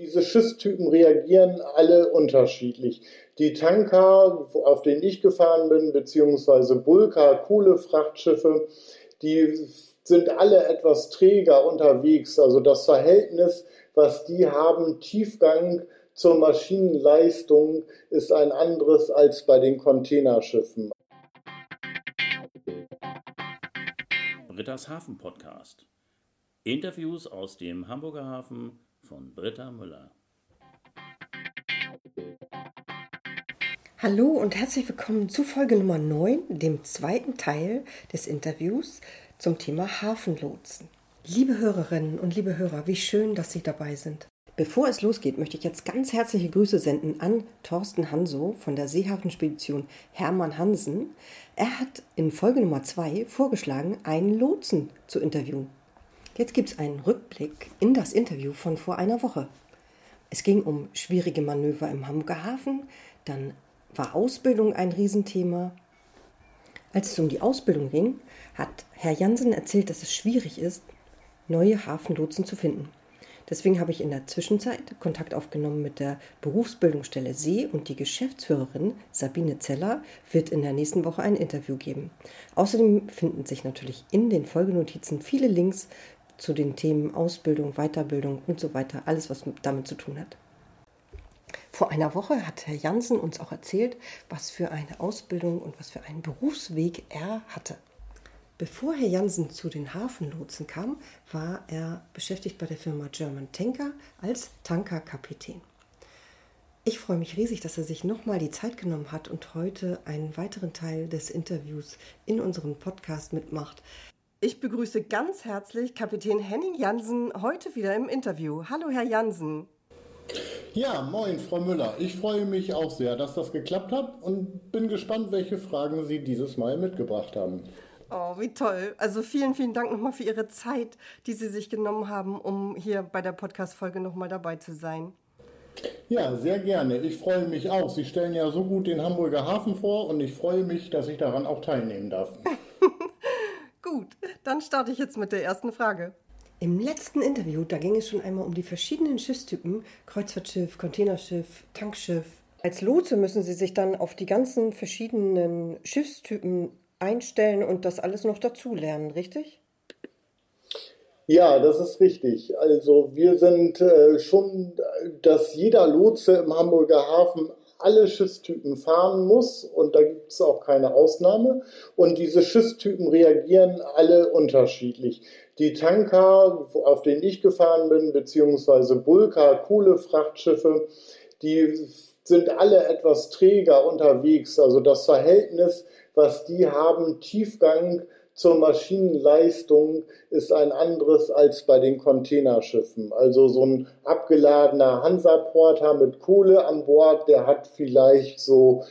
diese Schiffstypen reagieren alle unterschiedlich. Die Tanker, auf denen ich gefahren bin, beziehungsweise Bulka, Kohlefrachtschiffe, die sind alle etwas träger unterwegs. Also das Verhältnis, was die haben, Tiefgang zur Maschinenleistung, ist ein anderes als bei den Containerschiffen. Britta's Hafen Podcast. Interviews aus dem Hamburger Hafen von Britta Müller. Hallo und herzlich willkommen zu Folge Nummer 9, dem zweiten Teil des Interviews zum Thema Hafenlotsen. Liebe Hörerinnen und liebe Hörer, wie schön, dass Sie dabei sind. Bevor es losgeht, möchte ich jetzt ganz herzliche Grüße senden an Thorsten Hanso von der Seehafenspedition Hermann Hansen. Er hat in Folge Nummer 2 vorgeschlagen, einen Lotsen zu interviewen. Jetzt gibt es einen Rückblick in das Interview von vor einer Woche. Es ging um schwierige Manöver im Hamburger Hafen, dann war Ausbildung ein Riesenthema. Als es um die Ausbildung ging, hat Herr Jansen erzählt, dass es schwierig ist, neue Hafenlotsen zu finden. Deswegen habe ich in der Zwischenzeit Kontakt aufgenommen mit der Berufsbildungsstelle See und die Geschäftsführerin Sabine Zeller wird in der nächsten Woche ein Interview geben. Außerdem finden sich natürlich in den Folgenotizen viele Links zu den Themen Ausbildung, Weiterbildung und so weiter, alles was damit zu tun hat. Vor einer Woche hat Herr Jansen uns auch erzählt, was für eine Ausbildung und was für einen Berufsweg er hatte. Bevor Herr Jansen zu den Hafenlotsen kam, war er beschäftigt bei der Firma German Tanker als Tankerkapitän. Ich freue mich riesig, dass er sich nochmal die Zeit genommen hat und heute einen weiteren Teil des Interviews in unserem Podcast mitmacht. Ich begrüße ganz herzlich Kapitän Henning Jansen heute wieder im Interview. Hallo, Herr Jansen. Ja, moin, Frau Müller. Ich freue mich auch sehr, dass das geklappt hat und bin gespannt, welche Fragen Sie dieses Mal mitgebracht haben. Oh, wie toll. Also vielen, vielen Dank nochmal für Ihre Zeit, die Sie sich genommen haben, um hier bei der Podcast-Folge nochmal dabei zu sein. Ja, sehr gerne. Ich freue mich auch. Sie stellen ja so gut den Hamburger Hafen vor und ich freue mich, dass ich daran auch teilnehmen darf. gut, dann starte ich jetzt mit der ersten Frage. Im letzten Interview, da ging es schon einmal um die verschiedenen Schiffstypen, Kreuzfahrtschiff, Containerschiff, Tankschiff. Als Lotse müssen Sie sich dann auf die ganzen verschiedenen Schiffstypen einstellen und das alles noch dazulernen, richtig? Ja, das ist richtig. Also wir sind äh, schon, dass jeder Lotse im Hamburger Hafen alle Schiffstypen fahren muss und da gibt es auch keine Ausnahme. Und diese Schiffstypen reagieren alle unterschiedlich. Die Tanker, auf denen ich gefahren bin, beziehungsweise Bulka, Kohlefrachtschiffe, die sind alle etwas träger unterwegs. Also das Verhältnis, was die haben, Tiefgang zur Maschinenleistung ist ein anderes als bei den Containerschiffen. Also so ein abgeladener Hansa-Porter mit Kohle an Bord, der hat vielleicht so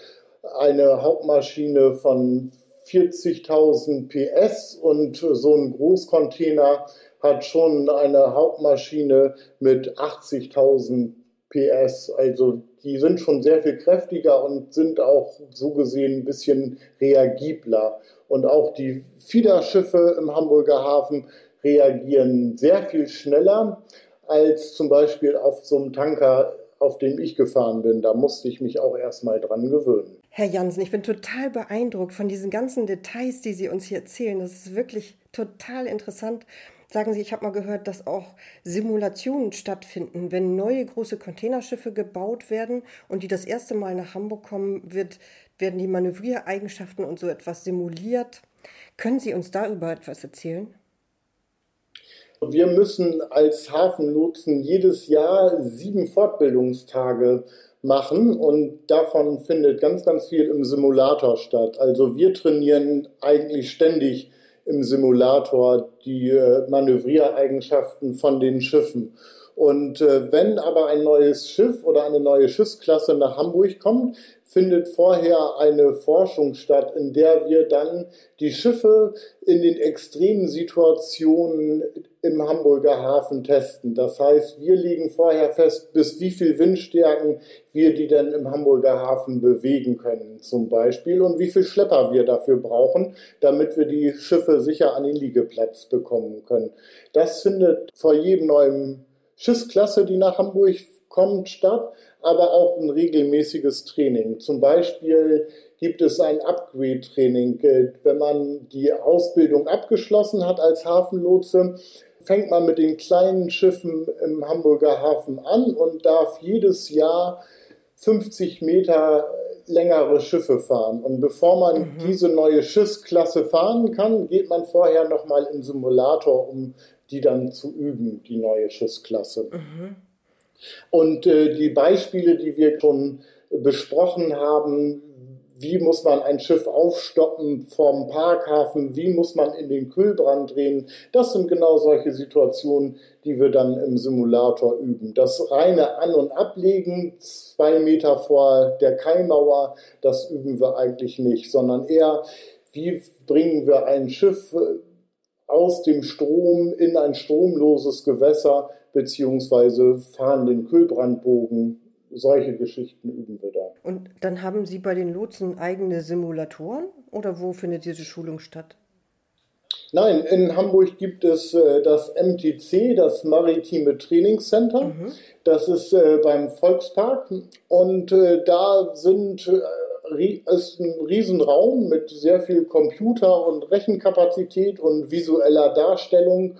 eine Hauptmaschine von 40.000 PS und so ein Großcontainer hat schon eine Hauptmaschine mit 80.000 PS. Also die sind schon sehr viel kräftiger und sind auch so gesehen ein bisschen reagibler. Und auch die Fiederschiffe im Hamburger Hafen reagieren sehr viel schneller als zum Beispiel auf so einem Tanker, auf dem ich gefahren bin. Da musste ich mich auch erstmal dran gewöhnen. Herr Jansen, ich bin total beeindruckt von diesen ganzen Details, die Sie uns hier erzählen. Das ist wirklich total interessant. Sagen Sie, ich habe mal gehört, dass auch Simulationen stattfinden. Wenn neue große Containerschiffe gebaut werden und die das erste Mal nach Hamburg kommen, wird, werden die Manövriereigenschaften und so etwas simuliert. Können Sie uns darüber etwas erzählen? Wir müssen als Hafenlotsen jedes Jahr sieben Fortbildungstage machen und davon findet ganz, ganz viel im Simulator statt. Also wir trainieren eigentlich ständig im Simulator die äh, Manövriereigenschaften von den Schiffen. Und äh, wenn aber ein neues Schiff oder eine neue Schiffsklasse nach Hamburg kommt, findet vorher eine Forschung statt, in der wir dann die Schiffe in den extremen Situationen im Hamburger Hafen testen. Das heißt, wir legen vorher fest, bis wie viel Windstärken wir die denn im Hamburger Hafen bewegen können, zum Beispiel, und wie viel Schlepper wir dafür brauchen, damit wir die Schiffe sicher an den Liegeplatz bekommen können. Das findet vor jedem neuen Schiffsklasse, die nach Hamburg kommt statt, aber auch ein regelmäßiges Training. Zum Beispiel gibt es ein Upgrade-Training. Wenn man die Ausbildung abgeschlossen hat als Hafenlotse, fängt man mit den kleinen Schiffen im Hamburger Hafen an und darf jedes Jahr 50 Meter längere Schiffe fahren. Und bevor man mhm. diese neue Schiffsklasse fahren kann, geht man vorher nochmal im Simulator, um die dann zu üben, die neue Schiffsklasse. Mhm. Und äh, die Beispiele, die wir schon besprochen haben, wie muss man ein Schiff aufstoppen vom Parkhafen, wie muss man in den Kühlbrand drehen. Das sind genau solche Situationen, die wir dann im Simulator üben. Das reine An- und Ablegen, zwei Meter vor der Kaimauer, das üben wir eigentlich nicht, sondern eher, wie bringen wir ein Schiff aus dem Strom in ein stromloses Gewässer, beziehungsweise fahren den Kühlbrandbogen solche Geschichten üben wir da. Und dann haben Sie bei den Lotsen eigene Simulatoren oder wo findet diese Schulung statt? Nein, in Hamburg gibt es äh, das MTC, das Maritime Trainingscenter. Mhm. Das ist äh, beim Volkspark und äh, da sind ist ein Riesenraum mit sehr viel Computer und Rechenkapazität und visueller Darstellung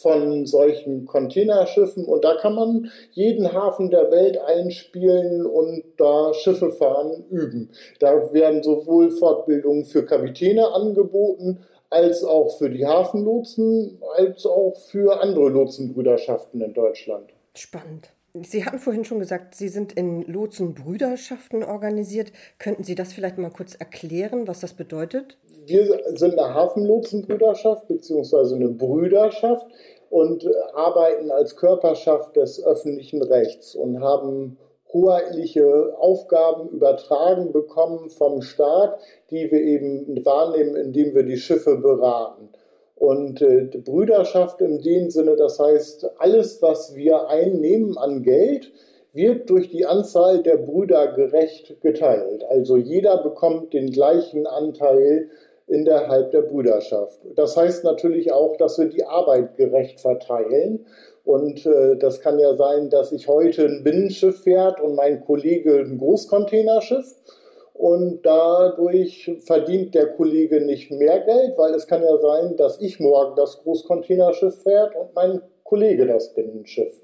von solchen Containerschiffen und da kann man jeden Hafen der Welt einspielen und da Schiffe fahren üben. Da werden sowohl Fortbildungen für Kapitäne angeboten, als auch für die Hafenlotsen, als auch für andere Lotsenbrüderschaften in Deutschland. Spannend. Sie hatten vorhin schon gesagt, Sie sind in Lotsenbrüderschaften organisiert. Könnten Sie das vielleicht mal kurz erklären, was das bedeutet? Wir sind eine Hafenlotsenbrüderschaft beziehungsweise eine Brüderschaft und arbeiten als Körperschaft des öffentlichen Rechts und haben hoheitliche Aufgaben übertragen bekommen vom Staat, die wir eben wahrnehmen, indem wir die Schiffe beraten. Und äh, Brüderschaft in dem Sinne, das heißt, alles, was wir einnehmen an Geld, wird durch die Anzahl der Brüder gerecht geteilt. Also jeder bekommt den gleichen Anteil innerhalb der Brüderschaft. Das heißt natürlich auch, dass wir die Arbeit gerecht verteilen. Und äh, das kann ja sein, dass ich heute ein Binnenschiff fährt und mein Kollege ein Großcontainerschiff. Und dadurch verdient der Kollege nicht mehr Geld, weil es kann ja sein, dass ich morgen das Großcontainerschiff fährt und mein Kollege das Binnenschiff.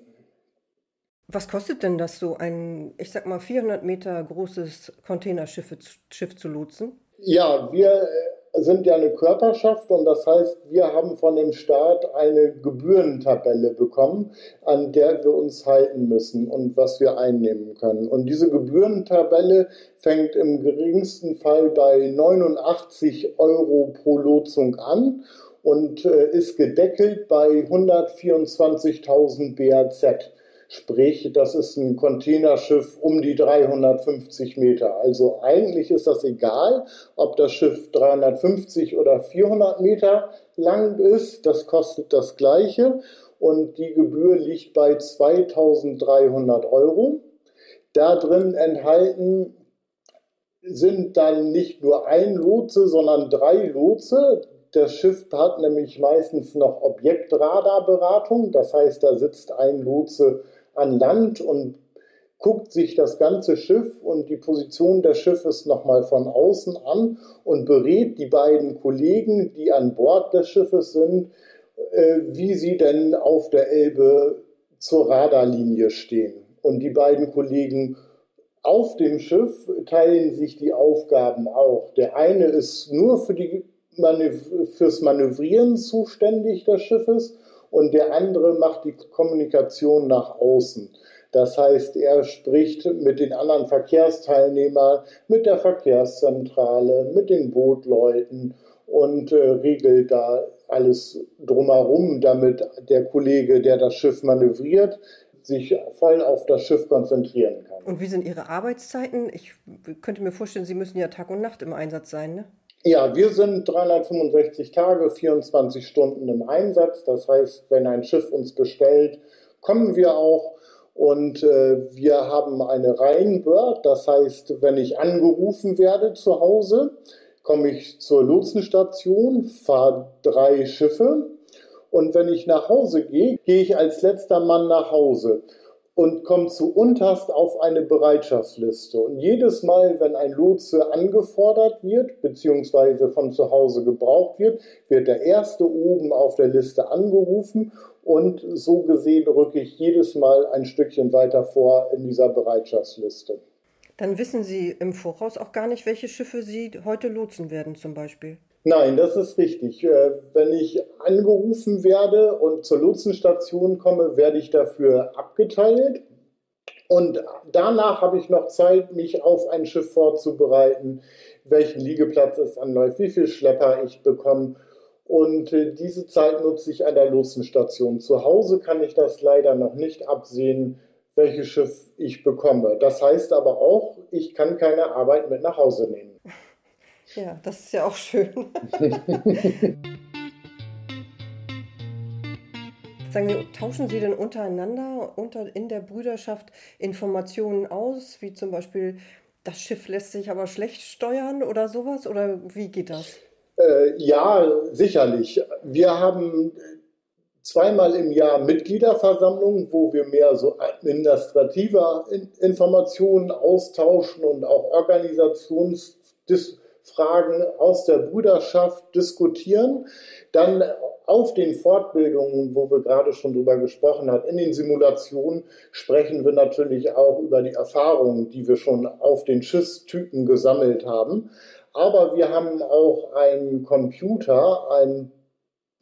Was kostet denn das, so ein, ich sag mal, 400 Meter großes Containerschiff Schiff zu lotsen? Ja, wir äh, sind ja eine Körperschaft und das heißt, wir haben von dem Staat eine Gebührentabelle bekommen, an der wir uns halten müssen und was wir einnehmen können. Und diese Gebührentabelle fängt im geringsten Fall bei 89 Euro pro Lotsung an und äh, ist gedeckelt bei 124.000 BAZ. Sprich, das ist ein Containerschiff um die 350 Meter. Also eigentlich ist das egal, ob das Schiff 350 oder 400 Meter lang ist. Das kostet das Gleiche und die Gebühr liegt bei 2300 Euro. Da drin enthalten sind dann nicht nur ein Lotse, sondern drei Lotse. Das Schiff hat nämlich meistens noch Objektradarberatung. Das heißt, da sitzt ein Lotse an Land und guckt sich das ganze Schiff und die Position des Schiffes nochmal von außen an und berät die beiden Kollegen, die an Bord des Schiffes sind, äh, wie sie denn auf der Elbe zur Radarlinie stehen. Und die beiden Kollegen auf dem Schiff teilen sich die Aufgaben auch. Der eine ist nur für die Manöv fürs Manövrieren zuständig des Schiffes und der andere macht die Kommunikation nach außen. Das heißt, er spricht mit den anderen Verkehrsteilnehmern, mit der Verkehrszentrale, mit den Bootleuten und äh, regelt da alles drumherum, damit der Kollege, der das Schiff manövriert, sich voll auf das Schiff konzentrieren kann. Und wie sind Ihre Arbeitszeiten? Ich könnte mir vorstellen, Sie müssen ja Tag und Nacht im Einsatz sein, ne? Ja, wir sind 365 Tage, 24 Stunden im Einsatz. Das heißt, wenn ein Schiff uns bestellt, kommen wir auch. Und äh, wir haben eine Reihenbird. Das heißt, wenn ich angerufen werde zu Hause, komme ich zur Lotsenstation, fahre drei Schiffe. Und wenn ich nach Hause gehe, gehe ich als letzter Mann nach Hause. Und kommt zu unterst auf eine Bereitschaftsliste. Und jedes Mal, wenn ein Lotse angefordert wird, beziehungsweise von zu Hause gebraucht wird, wird der erste oben auf der Liste angerufen und so gesehen rücke ich jedes Mal ein Stückchen weiter vor in dieser Bereitschaftsliste. Dann wissen Sie im Voraus auch gar nicht, welche Schiffe Sie heute lotsen werden zum Beispiel. Nein, das ist richtig. Äh, wenn ich angerufen werde und zur Lotsenstation komme, werde ich dafür abgeteilt. Und danach habe ich noch Zeit, mich auf ein Schiff vorzubereiten, welchen Liegeplatz es anläuft, wie viel Schlepper ich bekomme. Und äh, diese Zeit nutze ich an der Lotsenstation. Zu Hause kann ich das leider noch nicht absehen, welches Schiff ich bekomme. Das heißt aber auch, ich kann keine Arbeit mit nach Hause nehmen. Ja, das ist ja auch schön. Sagen Sie, tauschen Sie denn untereinander unter, in der Brüderschaft Informationen aus, wie zum Beispiel, das Schiff lässt sich aber schlecht steuern oder sowas? Oder wie geht das? Äh, ja, sicherlich. Wir haben zweimal im Jahr Mitgliederversammlungen, wo wir mehr so administrative Informationen austauschen und auch Organisationsfragen aus der Brüderschaft diskutieren. Dann auf den Fortbildungen, wo wir gerade schon drüber gesprochen haben, in den Simulationen sprechen wir natürlich auch über die Erfahrungen, die wir schon auf den Schiffstypen gesammelt haben. Aber wir haben auch einen Computer, einen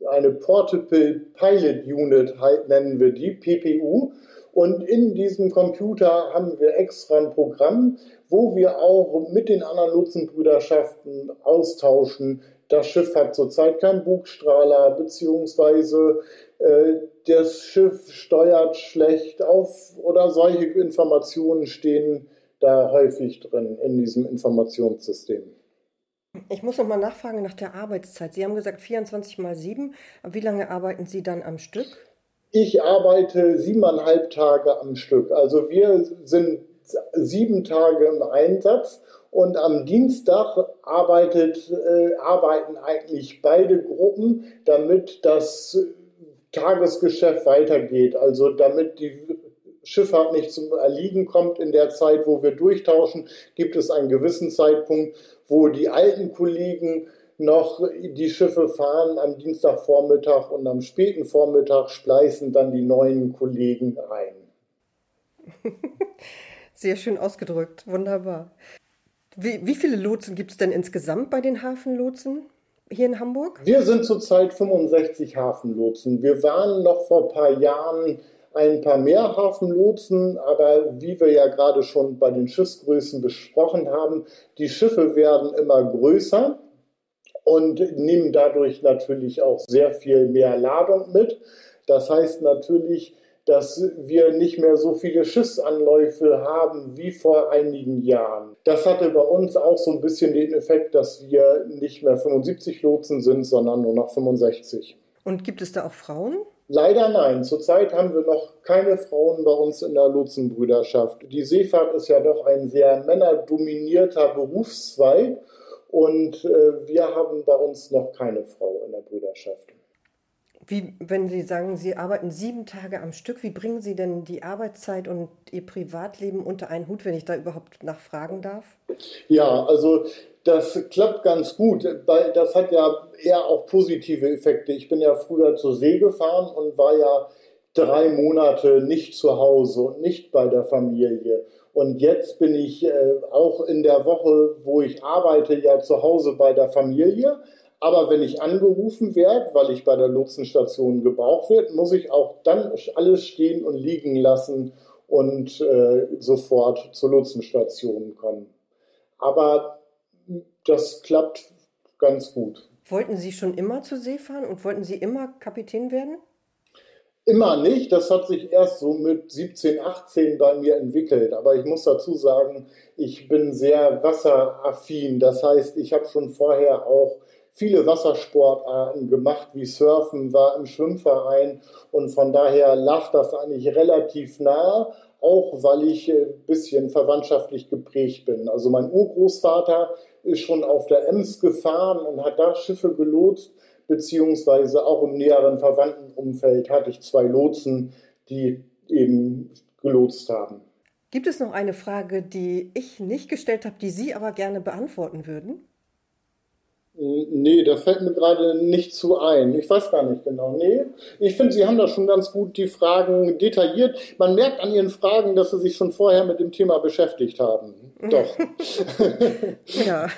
eine Portable Pilot Unit nennen wir die, PPU. Und in diesem Computer haben wir extra ein Programm, wo wir auch mit den anderen Nutzenbrüderschaften austauschen. Das Schiff hat zurzeit keinen Bugstrahler, beziehungsweise äh, das Schiff steuert schlecht auf oder solche Informationen stehen da häufig drin in diesem Informationssystem. Ich muss noch mal nachfragen nach der Arbeitszeit. Sie haben gesagt 24 mal 7. Wie lange arbeiten Sie dann am Stück? Ich arbeite siebeneinhalb Tage am Stück. Also wir sind sieben Tage im Einsatz und am Dienstag arbeitet, äh, arbeiten eigentlich beide Gruppen, damit das Tagesgeschäft weitergeht. Also damit die Schifffahrt nicht zum Erliegen kommt in der Zeit, wo wir durchtauschen, gibt es einen gewissen Zeitpunkt, wo die alten Kollegen noch die Schiffe fahren am Dienstagvormittag und am späten Vormittag spleißen dann die neuen Kollegen ein. Sehr schön ausgedrückt, wunderbar. Wie, wie viele Lotsen gibt es denn insgesamt bei den Hafenlotsen hier in Hamburg? Wir sind zurzeit 65 Hafenlotsen. Wir waren noch vor ein paar Jahren ein paar mehr Hafenlotsen, aber wie wir ja gerade schon bei den Schiffsgrößen besprochen haben, die Schiffe werden immer größer und nehmen dadurch natürlich auch sehr viel mehr Ladung mit. Das heißt natürlich, dass wir nicht mehr so viele Schiffsanläufe haben wie vor einigen Jahren. Das hatte bei uns auch so ein bisschen den Effekt, dass wir nicht mehr 75 Lotsen sind, sondern nur noch 65. Und gibt es da auch Frauen? Leider nein. Zurzeit haben wir noch keine Frauen bei uns in der Lotsenbrüderschaft. Die Seefahrt ist ja doch ein sehr männerdominierter Berufszweig und äh, wir haben bei uns noch keine Frau in der Brüderschaft. Wie, wenn Sie sagen, Sie arbeiten sieben Tage am Stück, wie bringen Sie denn die Arbeitszeit und Ihr Privatleben unter einen Hut, wenn ich da überhaupt nachfragen darf? Ja, also das klappt ganz gut. Das hat ja eher auch positive Effekte. Ich bin ja früher zur See gefahren und war ja drei Monate nicht zu Hause und nicht bei der Familie. Und jetzt bin ich äh, auch in der Woche, wo ich arbeite, ja zu Hause bei der Familie. Aber wenn ich angerufen werde, weil ich bei der Lotsenstation gebraucht werde, muss ich auch dann alles stehen und liegen lassen und äh, sofort zur Lotsenstation kommen. Aber das klappt ganz gut. Wollten Sie schon immer zur See fahren und wollten Sie immer Kapitän werden? Immer nicht. Das hat sich erst so mit 17, 18 bei mir entwickelt. Aber ich muss dazu sagen, ich bin sehr wasseraffin. Das heißt, ich habe schon vorher auch viele Wassersportarten gemacht, wie Surfen, war im Schwimmverein und von daher lag das eigentlich relativ nah, auch weil ich ein bisschen verwandtschaftlich geprägt bin. Also mein Urgroßvater ist schon auf der Ems gefahren und hat da Schiffe gelotst, beziehungsweise auch im näheren Verwandtenumfeld hatte ich zwei Lotsen, die eben gelotst haben. Gibt es noch eine Frage, die ich nicht gestellt habe, die Sie aber gerne beantworten würden? Nee, da fällt mir gerade nicht zu ein. Ich weiß gar nicht genau. Nee, ich finde, Sie haben da schon ganz gut die Fragen detailliert. Man merkt an Ihren Fragen, dass Sie sich schon vorher mit dem Thema beschäftigt haben. Doch. ja.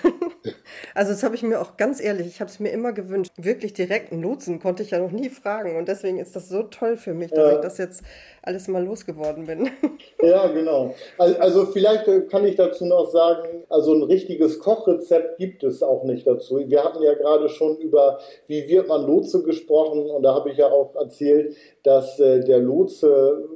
Also das habe ich mir auch ganz ehrlich, ich habe es mir immer gewünscht. Wirklich direkt einen Lotsen konnte ich ja noch nie fragen. Und deswegen ist das so toll für mich, dass ja. ich das jetzt alles mal losgeworden bin. Ja, genau. Also vielleicht kann ich dazu noch sagen, also ein richtiges Kochrezept gibt es auch nicht dazu. Wir hatten ja gerade schon über, wie wird man Lotse gesprochen und da habe ich ja auch erzählt, dass äh, der Lotse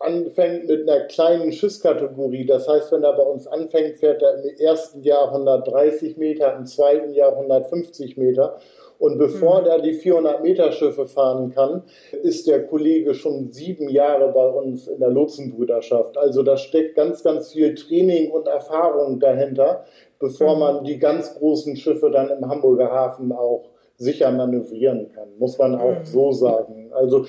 anfängt mit einer kleinen Schusskategorie. Das heißt, wenn er bei uns anfängt, fährt er im ersten Jahr 130 Meter, im zweiten Jahr 150 Meter. Und bevor mhm. er die 400 Meter Schiffe fahren kann, ist der Kollege schon sieben Jahre bei uns in der Lotsenbrüderschaft. Also da steckt ganz, ganz viel Training und Erfahrung dahinter, bevor mhm. man die ganz großen Schiffe dann im Hamburger Hafen auch sicher manövrieren kann, muss man auch mhm. so sagen. Also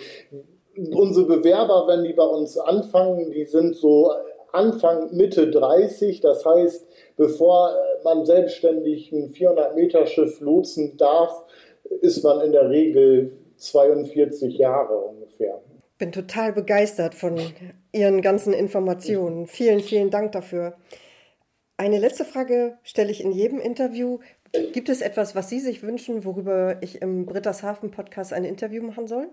unsere Bewerber, wenn die bei uns anfangen, die sind so Anfang, Mitte 30. Das heißt, bevor man selbstständig ein 400-Meter-Schiff lotsen darf, ist man in der Regel 42 Jahre ungefähr. Bin total begeistert von Ihren ganzen Informationen. Vielen, vielen Dank dafür. Eine letzte Frage stelle ich in jedem Interview. Gibt es etwas, was Sie sich wünschen, worüber ich im Brittershafen Podcast ein Interview machen soll?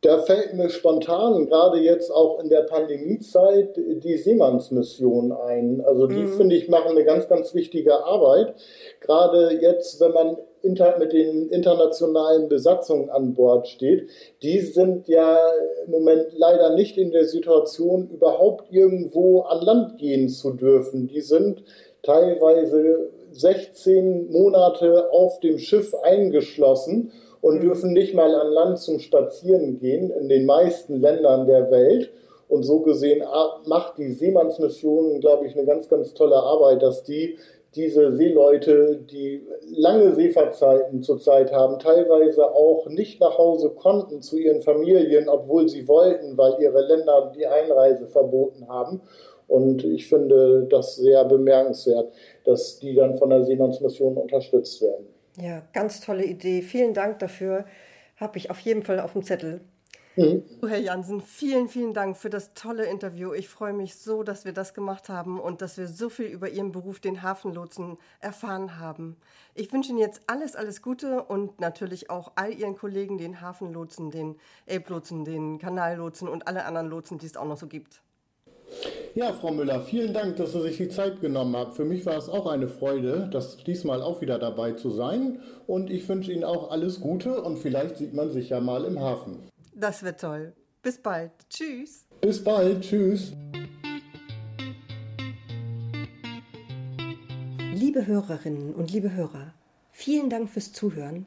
Da fällt mir spontan, gerade jetzt auch in der Pandemiezeit, die Seemannsmission ein. Also die, mhm. finde ich, machen eine ganz, ganz wichtige Arbeit. Gerade jetzt, wenn man mit den internationalen Besatzungen an Bord steht, die sind ja im Moment leider nicht in der Situation, überhaupt irgendwo an Land gehen zu dürfen. Die sind teilweise 16 Monate auf dem Schiff eingeschlossen und dürfen nicht mal an Land zum Spazieren gehen in den meisten Ländern der Welt. Und so gesehen ah, macht die Seemannsmission, glaube ich, eine ganz, ganz tolle Arbeit, dass die diese Seeleute, die lange Seefahrtzeiten zurzeit haben, teilweise auch nicht nach Hause konnten zu ihren Familien, obwohl sie wollten, weil ihre Länder die Einreise verboten haben. Und ich finde das sehr bemerkenswert, dass die dann von der Seemannsmission unterstützt werden. Ja, ganz tolle Idee. Vielen Dank dafür. Habe ich auf jeden Fall auf dem Zettel. Mhm. Herr Jansen, vielen, vielen Dank für das tolle Interview. Ich freue mich so, dass wir das gemacht haben und dass wir so viel über Ihren Beruf, den Hafenlotsen, erfahren haben. Ich wünsche Ihnen jetzt alles, alles Gute und natürlich auch all Ihren Kollegen, den Hafenlotsen, den Elblotsen, den Kanallotsen und alle anderen Lotsen, die es auch noch so gibt. Ja, Frau Müller, vielen Dank, dass Sie sich die Zeit genommen haben. Für mich war es auch eine Freude, das diesmal auch wieder dabei zu sein. Und ich wünsche Ihnen auch alles Gute und vielleicht sieht man sich ja mal im Hafen. Das wird toll. Bis bald. Tschüss. Bis bald. Tschüss. Liebe Hörerinnen und liebe Hörer, vielen Dank fürs Zuhören.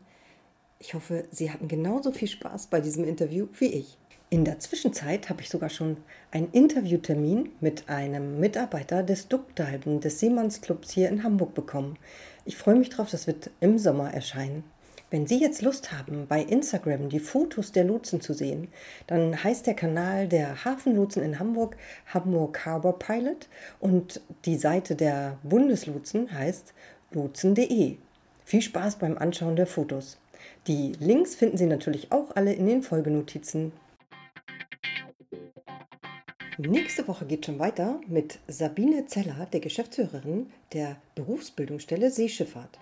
Ich hoffe, Sie hatten genauso viel Spaß bei diesem Interview wie ich. In der Zwischenzeit habe ich sogar schon einen Interviewtermin mit einem Mitarbeiter des Duckdalben des Seemannsclubs hier in Hamburg bekommen. Ich freue mich drauf, das wird im Sommer erscheinen. Wenn Sie jetzt Lust haben, bei Instagram die Fotos der Lotsen zu sehen, dann heißt der Kanal der Hafenlotsen in Hamburg Hamburg Harbor Pilot und die Seite der Bundeslotsen heißt lotsen.de. Viel Spaß beim Anschauen der Fotos. Die Links finden Sie natürlich auch alle in den Folgenotizen. Nächste Woche geht schon weiter mit Sabine Zeller, der Geschäftsführerin der Berufsbildungsstelle Seeschifffahrt.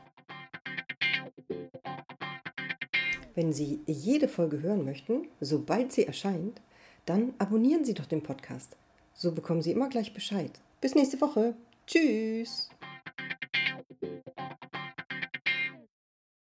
Wenn Sie jede Folge hören möchten, sobald sie erscheint, dann abonnieren Sie doch den Podcast. So bekommen Sie immer gleich Bescheid. Bis nächste Woche. Tschüss.